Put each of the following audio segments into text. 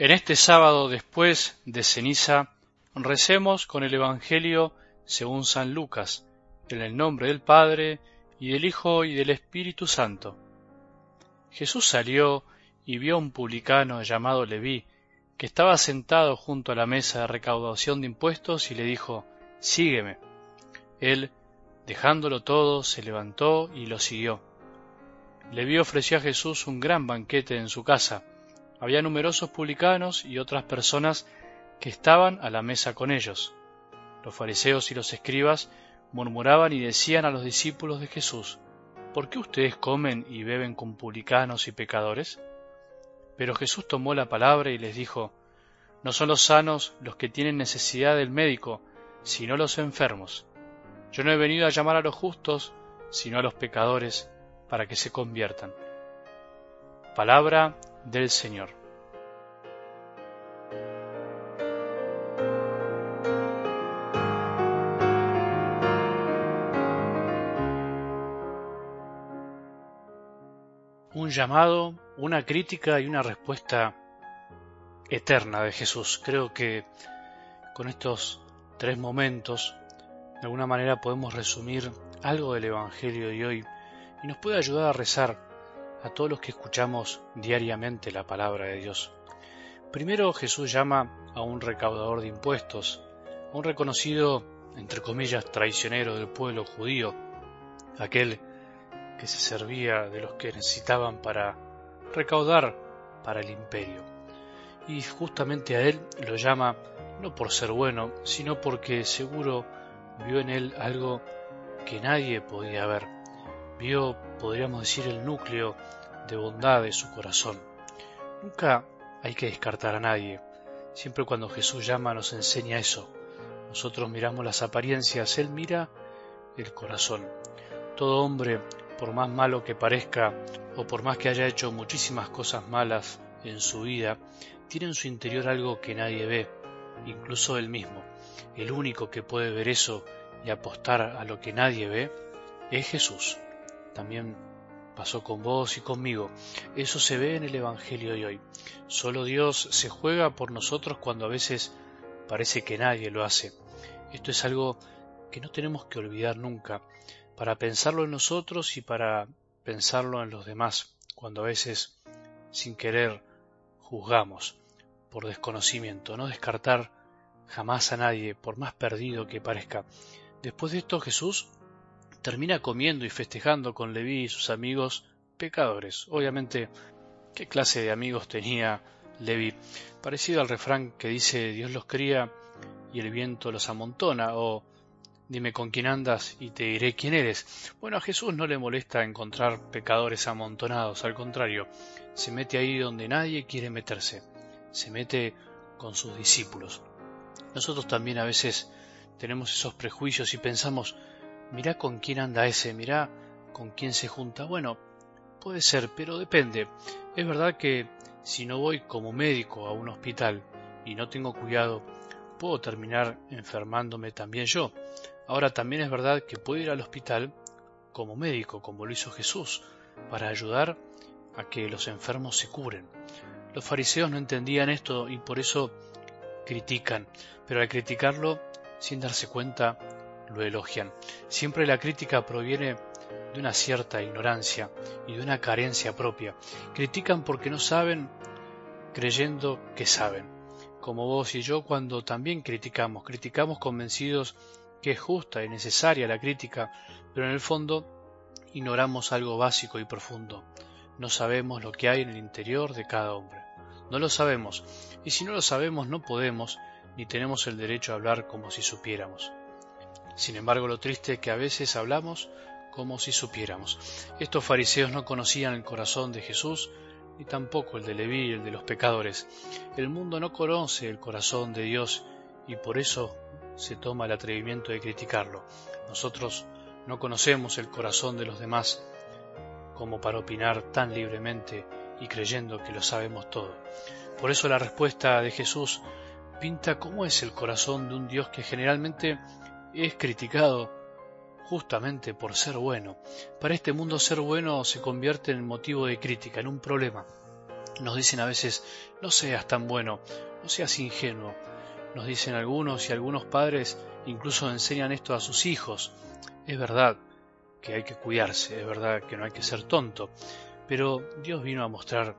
En este sábado después de ceniza, recemos con el Evangelio según San Lucas, en el nombre del Padre, y del Hijo, y del Espíritu Santo. Jesús salió y vio a un publicano llamado Leví, que estaba sentado junto a la mesa de recaudación de impuestos, y le dijo, Sígueme. Él, dejándolo todo, se levantó y lo siguió. Leví ofreció a Jesús un gran banquete en su casa, había numerosos publicanos y otras personas que estaban a la mesa con ellos. Los fariseos y los escribas murmuraban y decían a los discípulos de Jesús, ¿por qué ustedes comen y beben con publicanos y pecadores? Pero Jesús tomó la palabra y les dijo, No son los sanos los que tienen necesidad del médico, sino los enfermos. Yo no he venido a llamar a los justos, sino a los pecadores, para que se conviertan. Palabra del Señor. Un llamado, una crítica y una respuesta eterna de Jesús. Creo que con estos tres momentos, de alguna manera podemos resumir algo del Evangelio de hoy y nos puede ayudar a rezar a todos los que escuchamos diariamente la palabra de Dios. Primero Jesús llama a un recaudador de impuestos, a un reconocido, entre comillas, traicionero del pueblo judío, aquel que se servía de los que necesitaban para recaudar para el imperio. Y justamente a él lo llama no por ser bueno, sino porque seguro vio en él algo que nadie podía ver vio, podríamos decir, el núcleo de bondad de su corazón. Nunca hay que descartar a nadie. Siempre cuando Jesús llama nos enseña eso. Nosotros miramos las apariencias, Él mira el corazón. Todo hombre, por más malo que parezca o por más que haya hecho muchísimas cosas malas en su vida, tiene en su interior algo que nadie ve, incluso él mismo. El único que puede ver eso y apostar a lo que nadie ve es Jesús también pasó con vos y conmigo. Eso se ve en el Evangelio de hoy. Solo Dios se juega por nosotros cuando a veces parece que nadie lo hace. Esto es algo que no tenemos que olvidar nunca, para pensarlo en nosotros y para pensarlo en los demás, cuando a veces, sin querer, juzgamos por desconocimiento, no descartar jamás a nadie, por más perdido que parezca. Después de esto Jesús termina comiendo y festejando con Leví y sus amigos pecadores. Obviamente, ¿qué clase de amigos tenía Leví? Parecido al refrán que dice Dios los cría y el viento los amontona, o dime con quién andas y te diré quién eres. Bueno, a Jesús no le molesta encontrar pecadores amontonados, al contrario, se mete ahí donde nadie quiere meterse, se mete con sus discípulos. Nosotros también a veces tenemos esos prejuicios y pensamos, mirá con quién anda ese, mirá con quién se junta. Bueno, puede ser, pero depende. Es verdad que si no voy como médico a un hospital y no tengo cuidado, puedo terminar enfermándome también yo. Ahora también es verdad que puedo ir al hospital como médico, como lo hizo Jesús, para ayudar a que los enfermos se curen. Los fariseos no entendían esto y por eso critican, pero al criticarlo, sin darse cuenta, lo elogian. Siempre la crítica proviene de una cierta ignorancia y de una carencia propia. Critican porque no saben creyendo que saben. Como vos y yo cuando también criticamos, criticamos convencidos que es justa y necesaria la crítica, pero en el fondo ignoramos algo básico y profundo. No sabemos lo que hay en el interior de cada hombre. No lo sabemos, y si no lo sabemos no podemos ni tenemos el derecho a hablar como si supiéramos. Sin embargo, lo triste es que a veces hablamos como si supiéramos. Estos fariseos no conocían el corazón de Jesús, ni tampoco el de Leví el de los pecadores. El mundo no conoce el corazón de Dios y por eso se toma el atrevimiento de criticarlo. Nosotros no conocemos el corazón de los demás como para opinar tan libremente y creyendo que lo sabemos todo. Por eso la respuesta de Jesús pinta cómo es el corazón de un Dios que generalmente es criticado justamente por ser bueno. Para este mundo ser bueno se convierte en motivo de crítica, en un problema. Nos dicen a veces, no seas tan bueno, no seas ingenuo. Nos dicen algunos y algunos padres incluso enseñan esto a sus hijos. Es verdad que hay que cuidarse, es verdad que no hay que ser tonto, pero Dios vino a mostrar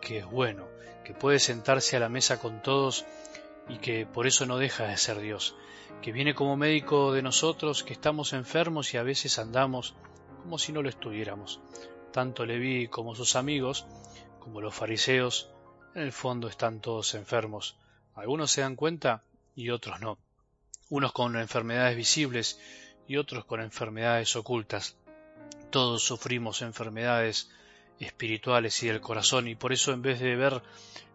que es bueno, que puede sentarse a la mesa con todos y que por eso no deja de ser Dios, que viene como médico de nosotros, que estamos enfermos y a veces andamos como si no lo estuviéramos. Tanto Leví como sus amigos, como los fariseos, en el fondo están todos enfermos. Algunos se dan cuenta y otros no. Unos con enfermedades visibles y otros con enfermedades ocultas. Todos sufrimos enfermedades espirituales y del corazón y por eso en vez de ver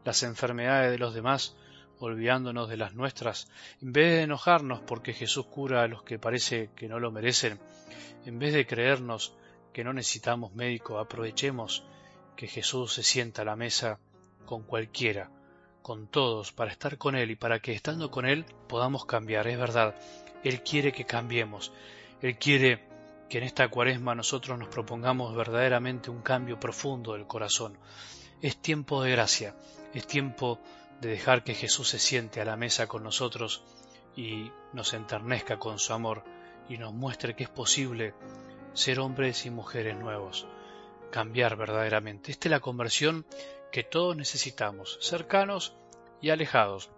las enfermedades de los demás, olvidándonos de las nuestras, en vez de enojarnos porque Jesús cura a los que parece que no lo merecen, en vez de creernos que no necesitamos médico, aprovechemos que Jesús se sienta a la mesa con cualquiera, con todos, para estar con Él y para que estando con Él podamos cambiar. Es verdad, Él quiere que cambiemos, Él quiere que en esta cuaresma nosotros nos propongamos verdaderamente un cambio profundo del corazón. Es tiempo de gracia, es tiempo de dejar que Jesús se siente a la mesa con nosotros y nos enternezca con su amor y nos muestre que es posible ser hombres y mujeres nuevos, cambiar verdaderamente. Esta es la conversión que todos necesitamos, cercanos y alejados,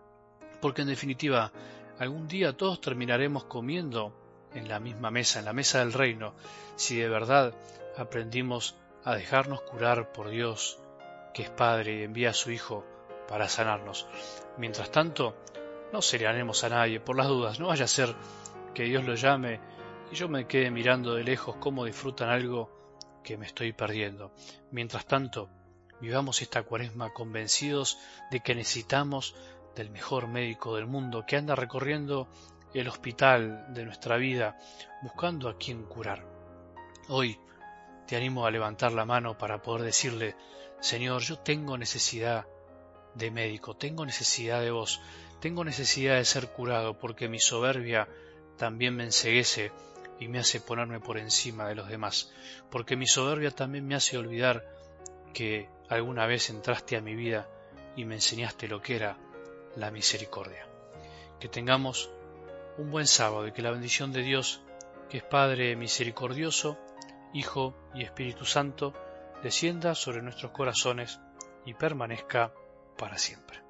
porque en definitiva algún día todos terminaremos comiendo en la misma mesa, en la mesa del reino, si de verdad aprendimos a dejarnos curar por Dios, que es Padre y envía a su Hijo para sanarnos. Mientras tanto, no serenemos a nadie por las dudas, no vaya a ser que Dios lo llame y yo me quede mirando de lejos cómo disfrutan algo que me estoy perdiendo. Mientras tanto, vivamos esta cuaresma convencidos de que necesitamos del mejor médico del mundo que anda recorriendo el hospital de nuestra vida buscando a quien curar. Hoy te animo a levantar la mano para poder decirle, Señor, yo tengo necesidad de médico, tengo necesidad de vos, tengo necesidad de ser curado porque mi soberbia también me enseguece y me hace ponerme por encima de los demás, porque mi soberbia también me hace olvidar que alguna vez entraste a mi vida y me enseñaste lo que era la misericordia. Que tengamos un buen sábado y que la bendición de Dios, que es Padre misericordioso, Hijo y Espíritu Santo, descienda sobre nuestros corazones y permanezca para siempre.